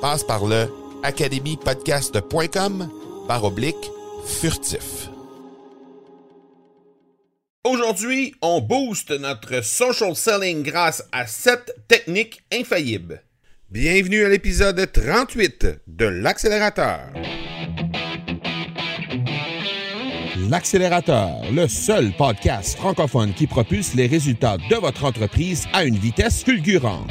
Passe par le academypodcast.com par oblique furtif. Aujourd'hui, on booste notre social selling grâce à cette technique infaillible. Bienvenue à l'épisode 38 de l'accélérateur. L'accélérateur, le seul podcast francophone qui propulse les résultats de votre entreprise à une vitesse fulgurante.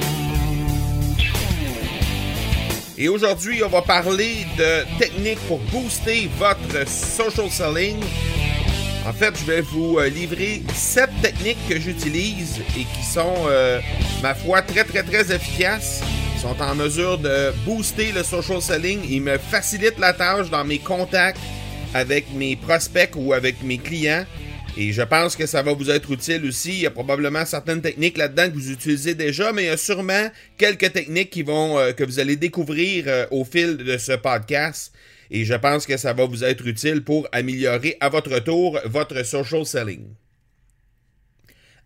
Et aujourd'hui, on va parler de techniques pour booster votre social selling. En fait, je vais vous euh, livrer sept techniques que j'utilise et qui sont, euh, ma foi, très très très efficaces. Ils sont en mesure de booster le social selling. Ils me facilitent la tâche dans mes contacts avec mes prospects ou avec mes clients. Et je pense que ça va vous être utile aussi. Il y a probablement certaines techniques là-dedans que vous utilisez déjà, mais il y a sûrement quelques techniques qui vont, euh, que vous allez découvrir euh, au fil de ce podcast. Et je pense que ça va vous être utile pour améliorer à votre tour votre social selling.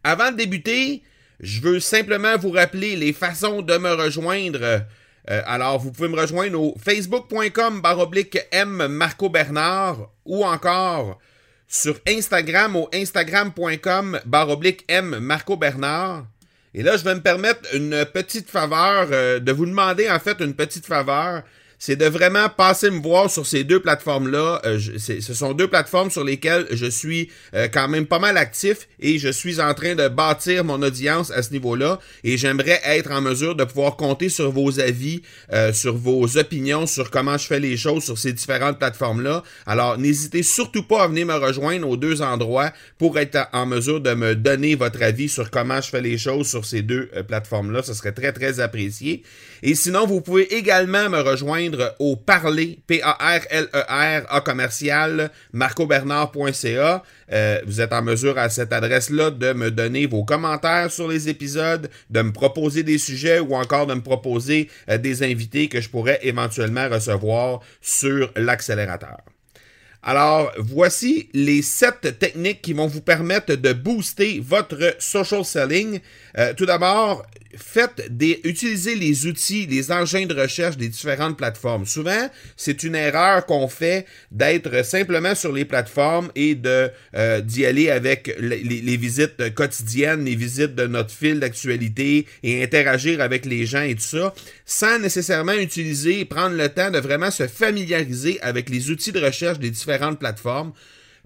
Avant de débuter, je veux simplement vous rappeler les façons de me rejoindre. Euh, alors, vous pouvez me rejoindre au facebook.com baroblique M Marco Bernard ou encore sur Instagram au instagram.com baroblique M Marco Bernard. Et là, je vais me permettre une petite faveur, euh, de vous demander en fait une petite faveur c'est de vraiment passer me voir sur ces deux plateformes-là. Euh, ce sont deux plateformes sur lesquelles je suis euh, quand même pas mal actif et je suis en train de bâtir mon audience à ce niveau-là. Et j'aimerais être en mesure de pouvoir compter sur vos avis, euh, sur vos opinions, sur comment je fais les choses sur ces différentes plateformes-là. Alors, n'hésitez surtout pas à venir me rejoindre aux deux endroits pour être en mesure de me donner votre avis sur comment je fais les choses sur ces deux plateformes-là. Ce serait très, très apprécié. Et sinon, vous pouvez également me rejoindre au parler, P-A-R-L-E-R, A commercial, marcobernard.ca. Euh, vous êtes en mesure à cette adresse-là de me donner vos commentaires sur les épisodes, de me proposer des sujets ou encore de me proposer euh, des invités que je pourrais éventuellement recevoir sur l'accélérateur. Alors, voici les sept techniques qui vont vous permettre de booster votre social selling. Euh, tout d'abord, faites des, utilisez les outils, les engins de recherche des différentes plateformes. Souvent, c'est une erreur qu'on fait d'être simplement sur les plateformes et euh, d'y aller avec les, les, visites quotidiennes, les visites de notre fil d'actualité et interagir avec les gens et tout ça, sans nécessairement utiliser et prendre le temps de vraiment se familiariser avec les outils de recherche des différentes plateformes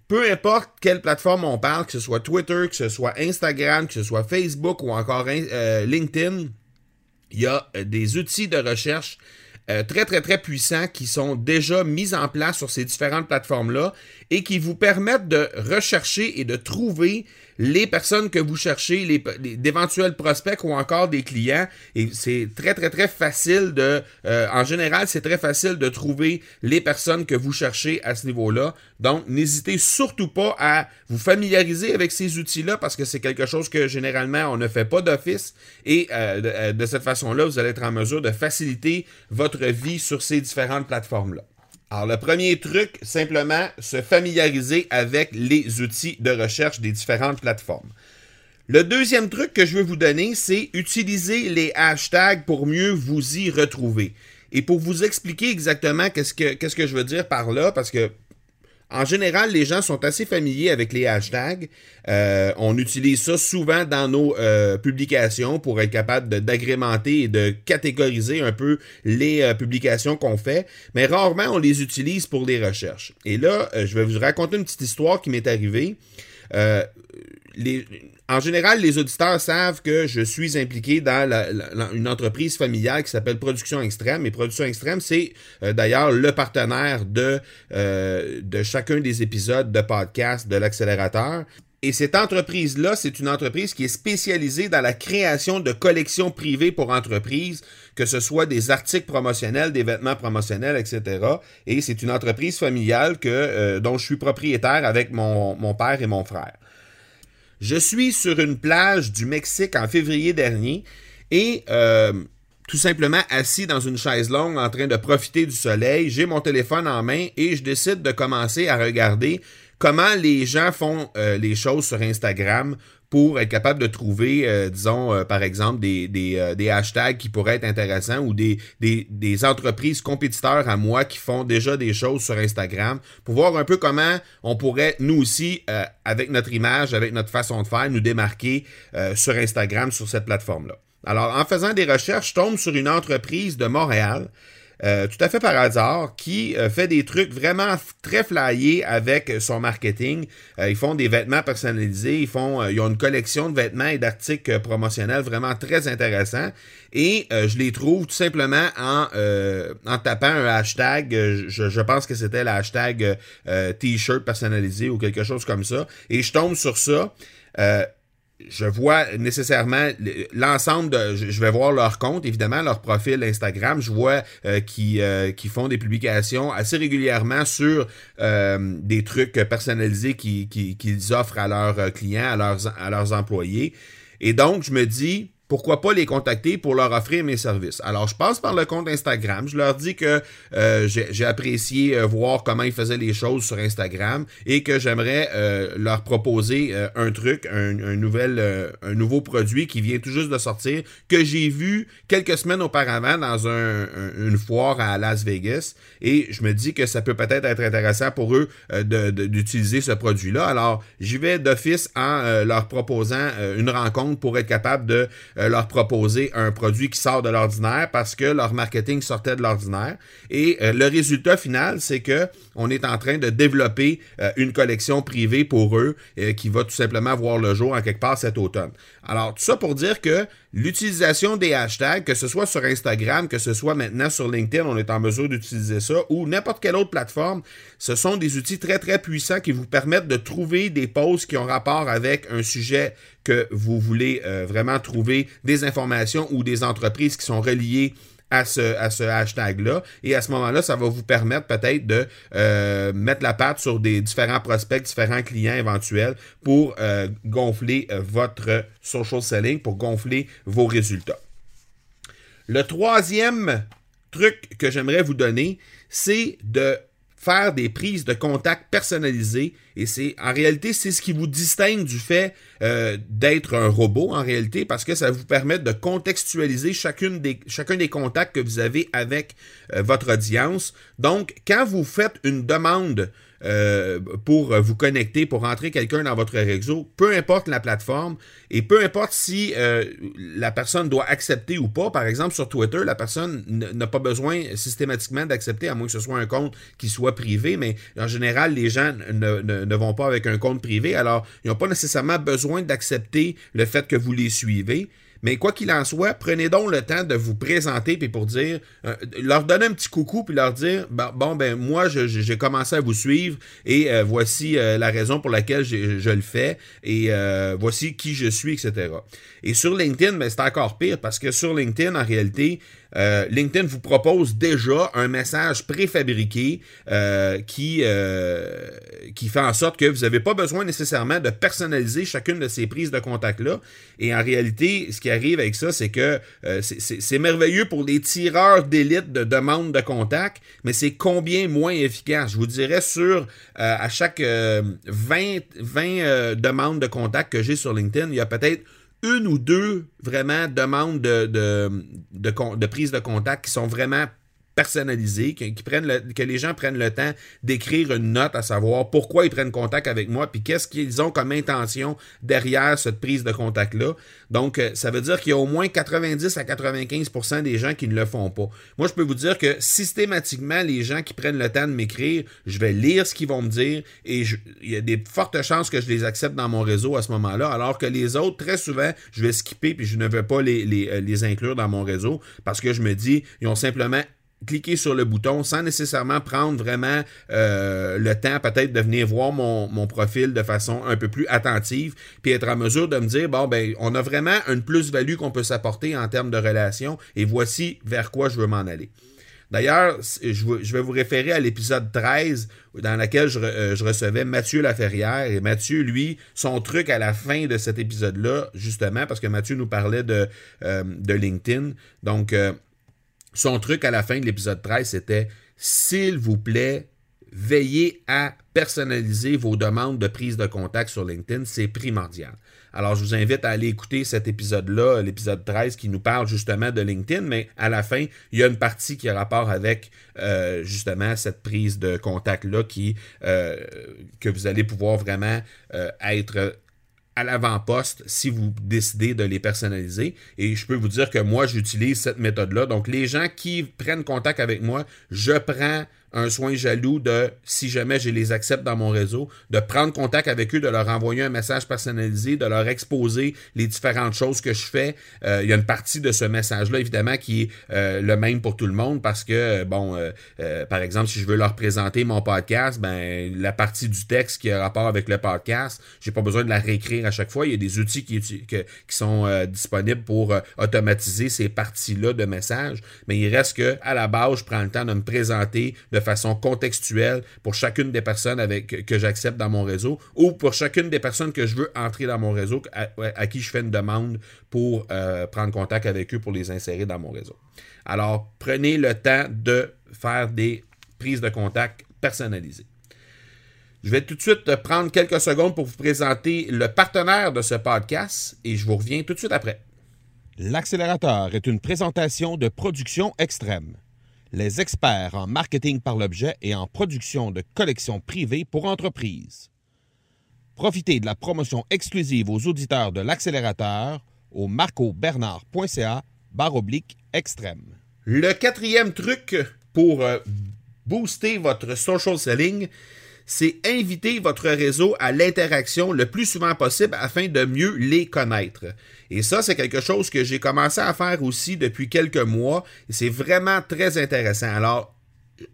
peu importe quelle plateforme on parle, que ce soit Twitter, que ce soit Instagram, que ce soit Facebook ou encore euh, LinkedIn, il y a euh, des outils de recherche euh, très très très puissants qui sont déjà mis en place sur ces différentes plateformes-là et qui vous permettent de rechercher et de trouver les personnes que vous cherchez, les, d'éventuels prospects ou encore des clients. Et c'est très, très, très facile de... Euh, en général, c'est très facile de trouver les personnes que vous cherchez à ce niveau-là. Donc, n'hésitez surtout pas à vous familiariser avec ces outils-là parce que c'est quelque chose que généralement on ne fait pas d'office. Et euh, de, euh, de cette façon-là, vous allez être en mesure de faciliter votre vie sur ces différentes plateformes-là. Alors, le premier truc, simplement se familiariser avec les outils de recherche des différentes plateformes. Le deuxième truc que je veux vous donner, c'est utiliser les hashtags pour mieux vous y retrouver. Et pour vous expliquer exactement qu'est-ce que, je veux dire par là, parce que en général, les gens sont assez familiers avec les hashtags. Euh, on utilise ça souvent dans nos euh, publications pour être capable d'agrémenter et de catégoriser un peu les euh, publications qu'on fait, mais rarement on les utilise pour les recherches. Et là, je vais vous raconter une petite histoire qui m'est arrivée. Les, en général, les auditeurs savent que je suis impliqué dans une entreprise familiale qui s'appelle Production Extrême. Et Production Extrême, c'est euh, d'ailleurs le partenaire de, euh, de chacun des épisodes de podcast de l'accélérateur. Et cette entreprise-là, c'est une entreprise qui est spécialisée dans la création de collections privées pour entreprises, que ce soit des articles promotionnels, des vêtements promotionnels, etc. Et c'est une entreprise familiale que, euh, dont je suis propriétaire avec mon, père et mon frère. Je suis sur une plage du Mexique en février dernier et euh, tout simplement assis dans une chaise longue en train de profiter du soleil. J'ai mon téléphone en main et je décide de commencer à regarder comment les gens font euh, les choses sur Instagram pour être capable de trouver, euh, disons, euh, par exemple, des, des, hashtags qui pourraient être intéressants ou des, des, des, entreprises compétiteurs à moi qui font déjà des choses sur Instagram pour voir un peu comment on pourrait, nous aussi, avec notre image, avec notre façon de faire, nous démarquer sur Instagram, sur cette plateforme-là. Alors, en faisant des recherches, je tombe sur une entreprise de Montréal euh, tout à fait par hasard, qui euh, fait des trucs vraiment très flyés avec son marketing. Euh, ils font des vêtements personnalisés, ils font, ils ont une collection de vêtements et d'articles promotionnels vraiment très intéressants. Et je les trouve tout simplement en, en tapant un hashtag, je, je pense que c'était le hashtag t-shirt personnalisé ou quelque chose comme ça. Et je tombe sur ça je vois nécessairement l'ensemble de. Je vais voir leur compte, évidemment, leur profil Instagram. Je vois euh, qui, euh, qui font des publications assez régulièrement sur euh, des trucs personnalisés qu'ils qui, offrent à leurs clients, à leurs, à leurs employés. Et donc, je me dis, pourquoi pas les contacter pour leur offrir mes services? Alors, je passe par le compte Instagram, je leur dis que euh, j'ai apprécié euh, voir comment ils faisaient les choses sur Instagram et que j'aimerais euh, leur proposer un truc, un, nouvel, un nouveau produit qui vient tout juste de sortir, que j'ai vu quelques semaines auparavant dans un, une foire à Las Vegas. Et je me dis que ça peut peut-être être intéressant pour eux d'utiliser ce produit-là. Alors, j'y vais d'office en leur proposant une rencontre pour être capable de euh, leur proposer un produit qui sort de l'ordinaire parce que leur marketing sortait de l'ordinaire. Et euh, le résultat final, c'est que on est en train de développer euh, une collection privée pour eux qui va tout simplement voir le jour en quelque part cet automne. Alors, tout ça pour dire que l'utilisation des hashtags, que ce soit sur Instagram, que ce soit maintenant sur LinkedIn, on est en mesure d'utiliser ça, ou n'importe quelle autre plateforme, ce sont des outils très très puissants qui vous permettent de trouver des posts qui ont rapport avec un sujet que vous voulez euh, vraiment trouver, des informations ou des entreprises qui sont reliées à ce, hashtag-là. Et à ce moment-là, ça va vous permettre peut-être de euh, mettre la patte sur des différents prospects, différents clients éventuels pour euh, gonfler euh, votre social selling, pour gonfler vos résultats. Le troisième truc que j'aimerais vous donner, c'est de faire des prises de contact personnalisées et c'est en réalité c'est ce qui vous distingue du fait euh, d'être un robot en réalité parce que ça vous permet de contextualiser chacune des, chacun des contacts que vous avez avec euh, votre audience. Donc quand vous faites une demande euh, pour vous connecter, pour rentrer quelqu'un dans votre réseau, peu importe la plateforme et peu importe si la personne doit accepter ou pas. Par exemple, sur Twitter, la personne n'a pas besoin systématiquement d'accepter, à moins que ce soit un compte qui soit privé, mais en général, les gens ne, ne vont pas avec un compte privé, alors ils n'ont pas nécessairement besoin d'accepter le fait que vous les suivez. Mais quoi qu'il en soit, prenez donc le temps de vous présenter puis pour dire, euh, leur donner un petit coucou puis leur dire, bon ben moi j'ai commencé à vous suivre et euh, voici euh, la raison pour laquelle je le fais et voici qui je suis, etc. Et sur LinkedIn, ben, c'est encore pire parce que sur LinkedIn, en réalité, LinkedIn vous propose déjà un message préfabriqué qui, qui fait en sorte que vous n'avez pas besoin nécessairement de personnaliser chacune de ces prises de contact-là. Et en réalité, ce qui arrive avec ça, c'est que c'est merveilleux pour les tireurs d'élite de demandes de contact, mais c'est combien moins efficace? Je vous dirais sur à chaque 20, 20 demandes de contact que j'ai sur LinkedIn, il y a peut-être une ou deux vraiment demandes de, de, de, prise de contact qui sont vraiment personnalisé, qui, prennent que les gens prennent le temps d'écrire une note à savoir pourquoi ils prennent contact avec moi, puis qu'est-ce qu'ils ont comme intention derrière cette prise de contact-là. Donc, euh, ça veut dire qu'il y a au moins 90 à 95% des gens qui ne le font pas. Moi, je peux vous dire que systématiquement, les gens qui prennent le temps de m'écrire, je vais lire ce qu'ils vont me dire et il y a des fortes chances que je les accepte dans mon réseau à ce moment-là, alors que les autres, très souvent, je vais skipper puis je ne vais pas les, les, euh, les inclure dans mon réseau parce que je me dis, ils ont simplement cliquer sur le bouton sans nécessairement prendre vraiment euh, le temps peut-être de venir voir mon, mon, profil de façon un peu plus attentive, puis être en mesure de me dire, bon, ben, on a vraiment une plus-value qu'on peut s'apporter en termes de relation, et voici vers quoi je veux m'en aller. D'ailleurs, je vais vous référer à l'épisode 13 dans lequel euh, je, recevais Mathieu Laferrière. Et Mathieu, lui, son truc à la fin de cet épisode-là, justement, parce que Mathieu nous parlait de, euh, de LinkedIn. Donc, son truc à la fin de l'épisode 13, c'était S'il vous plaît, veillez à personnaliser vos demandes de prise de contact sur LinkedIn. C'est primordial. Alors, je vous invite à aller écouter cet épisode-là, l'épisode 13, qui nous parle justement de LinkedIn, mais à la fin, il y a une partie qui a rapport avec euh, justement cette prise de contact-là euh, que vous allez pouvoir vraiment euh, être à l'avant-poste si vous décidez de les personnaliser. Et je peux vous dire que moi, j'utilise cette méthode-là. Donc, les gens qui prennent contact avec moi, je prends un soin jaloux de, si jamais je les accepte dans mon réseau, de prendre contact avec eux, de leur envoyer un message personnalisé, de leur exposer les différentes choses que je fais. Euh, il y a une partie de ce message-là, évidemment, qui est euh, le même pour tout le monde parce que, bon, euh, par exemple, si je veux leur présenter mon podcast, ben, la partie du texte qui a rapport avec le podcast, j'ai pas besoin de la réécrire à chaque fois. Il y a des outils qui, qui, sont disponibles pour automatiser ces parties-là de messages, mais il reste que, à la base, je prends le temps de me présenter, de façon contextuelle pour chacune des personnes avec, que j'accepte dans mon réseau ou pour chacune des personnes que je veux entrer dans mon réseau, à, qui je fais une demande pour euh, prendre contact avec eux pour les insérer dans mon réseau. Alors, prenez le temps de faire des prises de contact personnalisées. Je vais tout de suite prendre quelques secondes pour vous présenter le partenaire de ce podcast et je vous reviens tout de suite après. L'accélérateur est une présentation de production extrême les experts en marketing par l'objet et en production de collections privées pour entreprises. Profitez de la promotion exclusive aux auditeurs de l'accélérateur au marcobernard.ca oblique extrême. Le quatrième truc pour euh, booster votre social selling, c'est inviter votre réseau à l'interaction le plus souvent possible afin de mieux les connaître. Et ça, c'est quelque chose que j'ai commencé à faire aussi depuis quelques mois c'est vraiment très intéressant. Alors,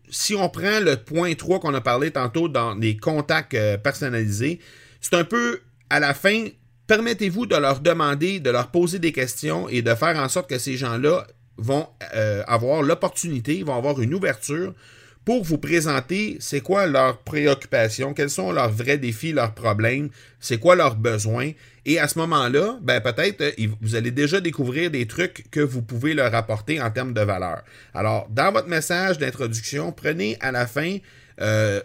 si on prend le point 3 qu'on a parlé tantôt dans les contacts euh, personnalisés, c'est un peu à la fin, permettez-vous de leur demander, de leur poser des questions et de faire en sorte que ces gens-là vont euh, avoir l'opportunité, vont avoir une ouverture pour vous présenter c'est quoi leurs préoccupations, quels sont leurs vrais défis, leurs problèmes, c'est quoi leurs besoins. Et à ce moment-là, ben peut-être euh, vous allez déjà découvrir des trucs que vous pouvez leur apporter en termes de valeur. Alors, dans votre message d'introduction, prenez à la fin euh,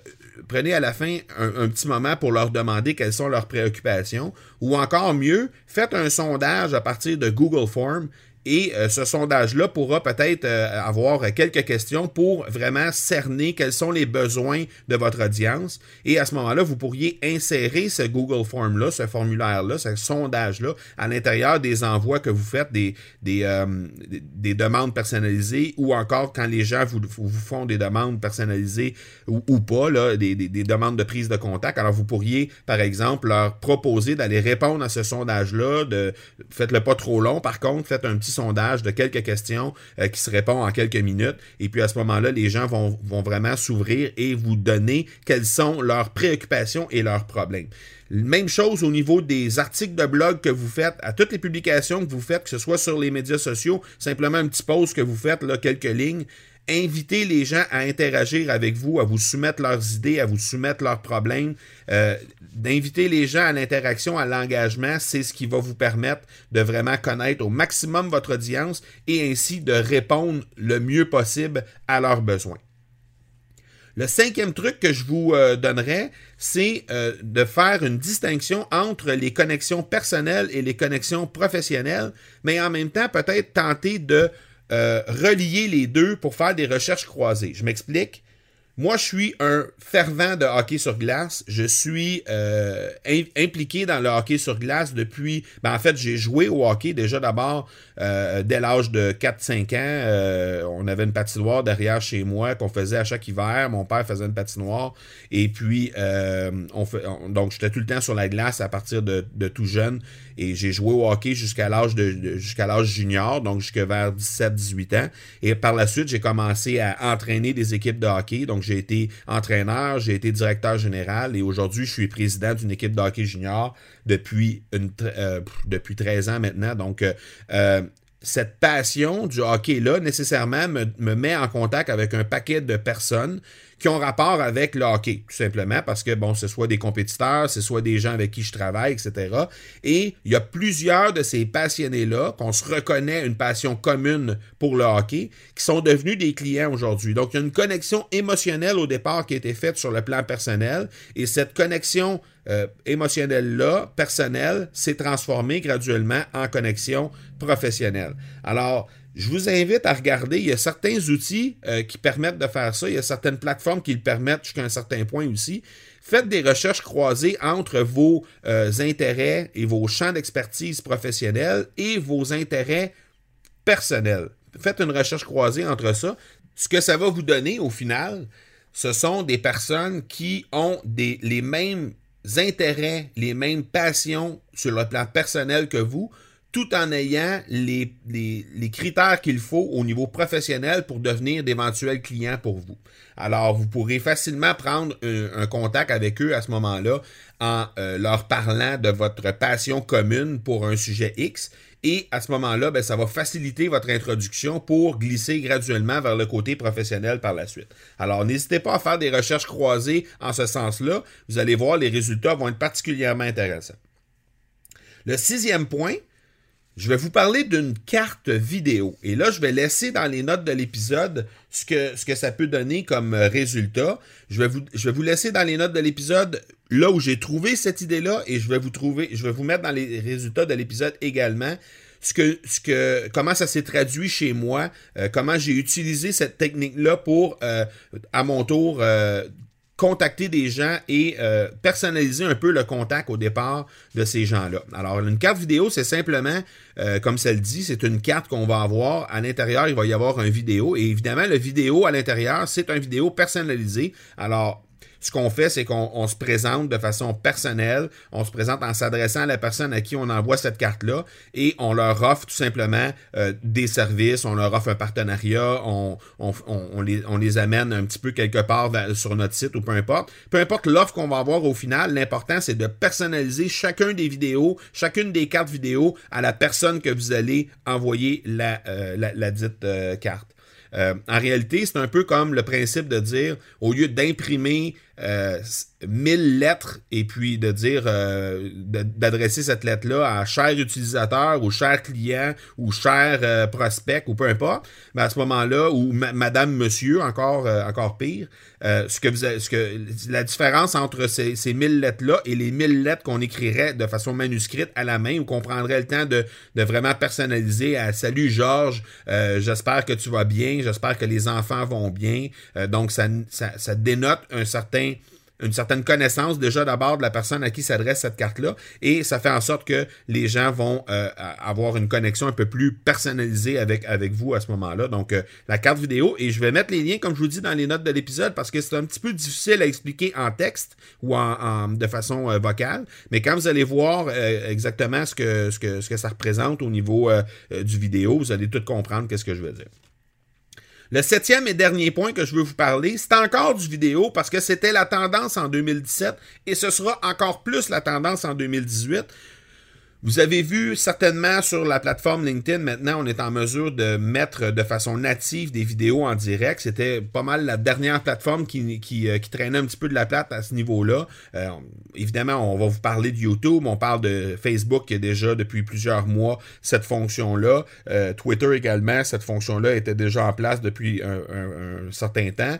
prenez à la fin un, petit moment pour leur demander quelles sont leurs préoccupations. Ou encore mieux, faites un sondage à partir de Google Form Et euh, ce sondage-là pourra peut-être euh, avoir quelques questions pour vraiment cerner quels sont les besoins de votre audience. Et à ce moment-là, vous pourriez insérer ce Google Form-là, ce formulaire-là, ce sondage-là à l'intérieur des envois que vous faites, des, des, euh, des demandes personnalisées ou encore quand les gens vous, vous font des demandes personnalisées ou, pas, là, des, des, des demandes de prise de contact. Alors, vous pourriez, par exemple, leur proposer d'aller répondre à ce sondage-là. De, faites-le pas trop long, par contre, faites un petit sondage de quelques questions euh, qui se répondent en quelques minutes. Et puis à ce moment-là, les gens vont, vraiment s'ouvrir et vous donner quelles sont leurs préoccupations et leurs problèmes. Même chose au niveau des articles de blog que vous faites, à toutes les publications que vous faites, que ce soit sur les médias sociaux, simplement un petit post que vous faites, là, quelques lignes, inviter les gens à interagir avec vous, à vous soumettre leurs idées, à vous soumettre leurs problèmes. Euh, d'inviter les gens à l'interaction, à l'engagement, c'est ce qui va vous permettre de vraiment connaître au maximum votre audience et ainsi de répondre le mieux possible à leurs besoins. Le cinquième truc que je vous euh, donnerais, c'est euh, de faire une distinction entre les connexions personnelles et les connexions professionnelles, mais en même temps peut-être tenter de euh, relier les deux pour faire des recherches croisées. Je m'explique. Moi, je suis un fervent de hockey sur glace. Je suis euh, impliqué dans le hockey sur glace depuis... Ben, en fait, j'ai joué au hockey déjà d'abord euh, dès l'âge de 4-5 ans. On avait une patinoire derrière chez moi qu'on faisait à chaque hiver. Mon père faisait une patinoire. Et puis, on fait, donc, j'étais tout le temps sur la glace à partir de tout jeune. Et j'ai joué au hockey jusqu'à l'âge de, jusqu'à l'âge junior, donc jusqu'à vers 17-18 ans. Et par la suite, j'ai commencé à entraîner des équipes de hockey. Donc, j'ai été entraîneur, j'ai été directeur général et aujourd'hui, je suis président d'une équipe de hockey junior depuis, une, euh, depuis 13 ans maintenant. Donc, euh, euh, cette passion du hockey-là, nécessairement, me, me, met en contact avec un paquet de personnes qui ont rapport avec le hockey, tout simplement, parce que, bon, ce soit des compétiteurs, ce soit des gens avec qui je travaille, etc. Et il y a plusieurs de ces passionnés-là, qu'on se reconnaît une passion commune pour le hockey, qui sont devenus des clients aujourd'hui. Donc, il y a une connexion émotionnelle au départ qui a été faite sur le plan personnel, et cette connexion euh, émotionnelle-là, personnelle, s'est transformée graduellement en connexion professionnelle. Alors, je vous invite à regarder, il y a certains outils euh, qui permettent de faire ça, il y a certaines plateformes qui le permettent jusqu'à un certain point aussi. Faites des recherches croisées entre vos euh, intérêts et vos champs d'expertise professionnels et vos intérêts personnels. Faites une recherche croisée entre ça. Ce que ça va vous donner au final, ce sont des personnes qui ont les mêmes intérêts, les mêmes passions sur le plan personnel que vous, tout en ayant les, critères qu'il faut au niveau professionnel pour devenir d'éventuels clients pour vous. Alors, vous pourrez facilement prendre un, un contact avec eux à ce moment-là en euh, leur parlant de votre passion commune pour un sujet X. Et à ce moment-là, ben, ça va faciliter votre introduction pour glisser graduellement vers le côté professionnel par la suite. Alors, n'hésitez pas à faire des recherches croisées en ce sens-là. Vous allez voir, les résultats vont être particulièrement intéressants. Le sixième point, je vais vous parler d'une carte vidéo. Et là, je vais laisser dans les notes de l'épisode ce que, ce que ça peut donner comme résultat. Je vais, vous, je vais vous laisser dans les notes de l'épisode là où j'ai trouvé cette idée-là et je vais vous trouver, je vais vous mettre dans les résultats de l'épisode également. Ce que, ce que, comment ça s'est traduit chez moi, euh, comment j'ai utilisé cette technique-là pour, euh, à mon tour, euh, contacter des gens et euh, personnaliser un peu le contact au départ de ces gens-là. Alors, une carte vidéo, c'est simplement, euh, comme ça le dit, c'est une carte qu'on va avoir. À l'intérieur, il va y avoir un vidéo. Et évidemment, le vidéo à l'intérieur, c'est un vidéo personnalisé. Alors, ce qu'on fait, c'est qu'on se présente de façon personnelle, on se présente en s'adressant à la personne à qui on envoie cette carte-là et on leur offre tout simplement euh, des services, on leur offre un partenariat, on, on, les, on les amène un petit peu quelque part sur notre site ou peu importe. Peu importe l'offre qu'on va avoir au final, l'important c'est de personnaliser chacun des vidéos, chacune des cartes vidéo à la personne que vous allez envoyer la, euh, la, la, dite euh, carte. En réalité, c'est un peu comme le principe de dire, au lieu d'imprimer 1000 lettres et puis de dire d'adresser cette lettre-là à cher utilisateur ou cher client ou cher prospect ou peu importe, mais à ce moment-là, ou madame, monsieur, encore, encore pire, ce que vous ce que la différence entre ces, ces 1000 lettres-là et les 1000 lettres qu'on écrirait de façon manuscrite à la main ou qu'on prendrait le temps de, de vraiment personnaliser à Salut Georges, j'espère que tu vas bien, j'espère que les enfants vont bien. donc, ça, ça, ça dénote un certain une certaine connaissance déjà d'abord de la personne à qui s'adresse cette carte-là et ça fait en sorte que les gens vont euh, avoir une connexion un peu plus personnalisée avec, avec vous à ce moment-là. Donc, euh, la carte vidéo et je vais mettre les liens, comme je vous dis, dans les notes de l'épisode parce que c'est un petit peu difficile à expliquer en texte ou en, de façon euh, vocale, mais quand vous allez voir exactement ce que, ce, que, ce que ça représente au niveau du vidéo, vous allez tout comprendre qu'est-ce que je veux dire. Le septième et dernier point que je veux vous parler, c'est encore du vidéo parce que c'était la tendance en 2017 et ce sera encore plus la tendance en 2018. Vous avez vu certainement sur la plateforme LinkedIn, maintenant, on est en mesure de mettre de façon native des vidéos en direct. C'était pas mal la dernière plateforme qui, euh, traînait un petit peu de la plate à ce niveau-là. Euh, évidemment, on va vous parler de YouTube, on parle de Facebook qui est déjà depuis plusieurs mois cette fonction-là. Euh, Twitter également, cette fonction-là était déjà en place depuis un, certain temps.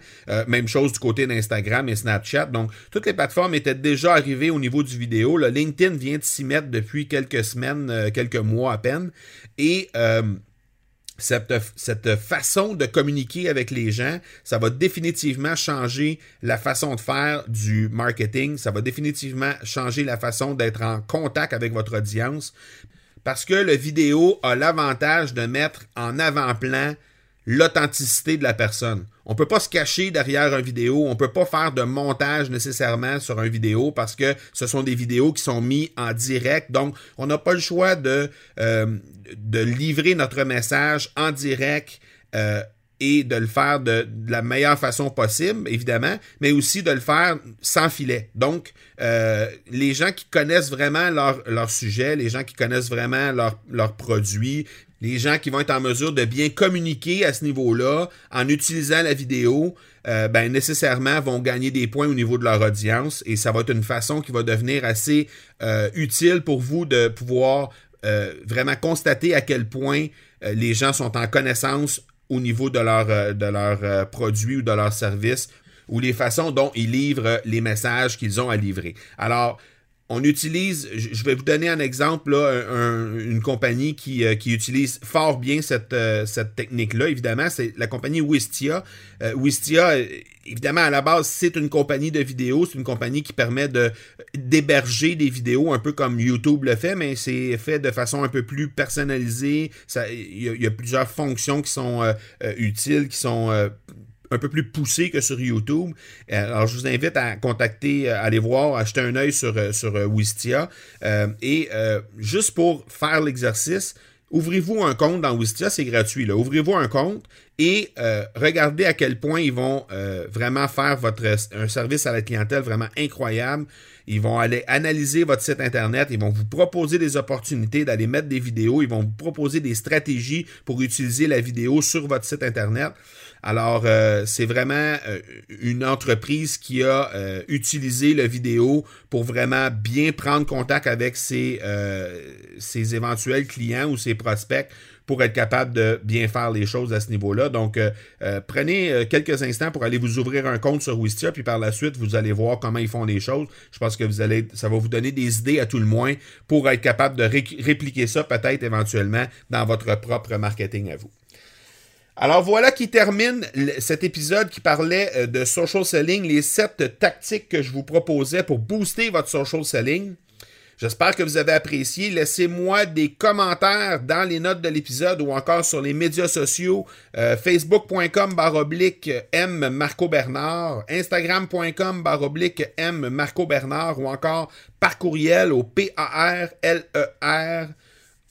même chose du côté d'Instagram et Snapchat. Donc, toutes les plateformes étaient déjà arrivées au niveau du vidéo. LinkedIn vient de s'y mettre depuis quelques semaines, euh, quelques mois à peine. Et euh, cette, cette, façon de communiquer avec les gens, ça va définitivement changer la façon de faire du marketing, ça va définitivement changer la façon d'être en contact avec votre audience, parce que le vidéo a l'avantage de mettre en avant-plan l'authenticité de la personne. On peut pas se cacher derrière un vidéo, on peut pas faire de montage nécessairement sur un vidéo parce que ce sont des vidéos qui sont mis en direct. Donc, on n'a pas le choix de, euh, de livrer notre message en direct. Euh, et de le faire de, la meilleure façon possible, évidemment, mais aussi de le faire sans filet. Donc, euh, les gens qui connaissent vraiment leur, leur, sujet, les gens qui connaissent vraiment leurs leur produits, les gens qui vont être en mesure de bien communiquer à ce niveau-là en utilisant la vidéo, euh, ben, nécessairement vont gagner des points au niveau de leur audience et ça va être une façon qui va devenir assez euh, utile pour vous de pouvoir vraiment constater à quel point les gens sont en connaissance au niveau de leur, de leur produit ou de leur service ou les façons dont ils livrent les messages qu'ils ont à livrer. On utilise, je vais vous donner un exemple, là, une compagnie qui, euh, qui, utilise fort bien cette, euh, cette technique-là, évidemment, c'est la compagnie Wistia. Euh, Wistia, évidemment, à la base, c'est une compagnie de vidéos, c'est une compagnie qui permet de d'héberger des vidéos, un peu comme YouTube le fait, mais c'est fait de façon un peu plus personnalisée. Il y, y, a plusieurs fonctions qui sont utiles, qui sont un peu plus poussé que sur YouTube. Euh, alors, je vous invite à contacter, à euh, aller voir, acheter un œil sur, euh, sur Wistia. et juste pour faire l'exercice, ouvrez-vous un compte dans Wistia, c'est gratuit. Ouvrez-vous un compte et regardez à quel point ils vont vraiment faire un service à la clientèle vraiment incroyable. Ils vont aller analyser votre site Internet, ils vont vous proposer des opportunités d'aller mettre des vidéos, ils vont vous proposer des stratégies pour utiliser la vidéo sur votre site Internet. Alors, euh, c'est vraiment euh, une entreprise qui a euh, utilisé le vidéo pour vraiment bien prendre contact avec ses éventuels clients ou ses prospects pour être capable de bien faire les choses à ce niveau-là. Donc, prenez quelques instants pour aller vous ouvrir un compte sur Wistia, puis par la suite, vous allez voir comment ils font les choses. Je pense que vous allez, ça va vous donner des idées à tout le moins pour être capable de répliquer ça peut-être éventuellement dans votre propre marketing à vous. Alors voilà qui termine cet épisode qui parlait euh, de social selling, les sept tactiques que je vous proposais pour booster votre social selling. J'espère que vous avez apprécié. Laissez-moi des commentaires dans les notes de l'épisode ou encore sur les médias sociaux. Euh, Facebook.com baroblique M Marco Bernard, Instagram.com baroblique M Marco Bernard ou encore par courriel au P-A-R-L-E-R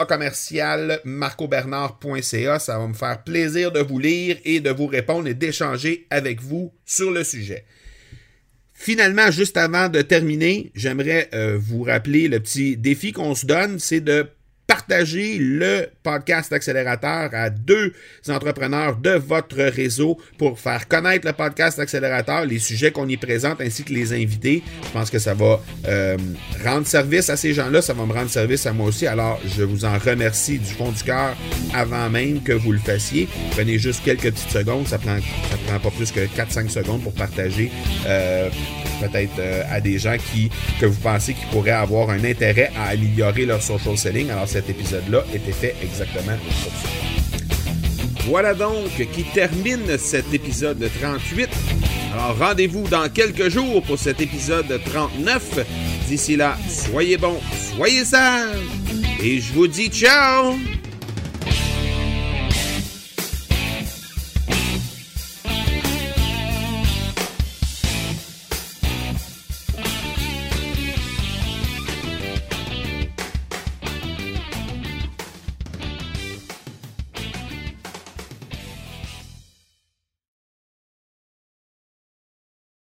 commercial marcobernard.ca. Ça va me faire plaisir de vous lire et de vous répondre et d'échanger avec vous sur le sujet. Finalement, juste avant de terminer, j'aimerais euh, vous rappeler le petit défi qu'on se donne, c'est de partager le podcast accélérateur à deux entrepreneurs de votre réseau pour faire connaître le podcast accélérateur, les sujets qu'on y présente ainsi que les invités. Je pense que ça va euh, rendre service à ces gens-là, ça va me rendre service à moi aussi. Alors, je vous en remercie du fond du cœur avant même que vous le fassiez. Prenez juste quelques petites secondes, ça prend, ça prend pas plus que 4-5 secondes pour partager euh, peut-être euh, à des gens qui que vous pensez qui pourraient avoir un intérêt à améliorer leur social selling. Alors cet épisode-là était fait Voilà donc qui termine cet épisode 38. Alors rendez-vous dans quelques jours pour cet épisode 39. D'ici là, soyez bons, soyez sages et je vous dis ciao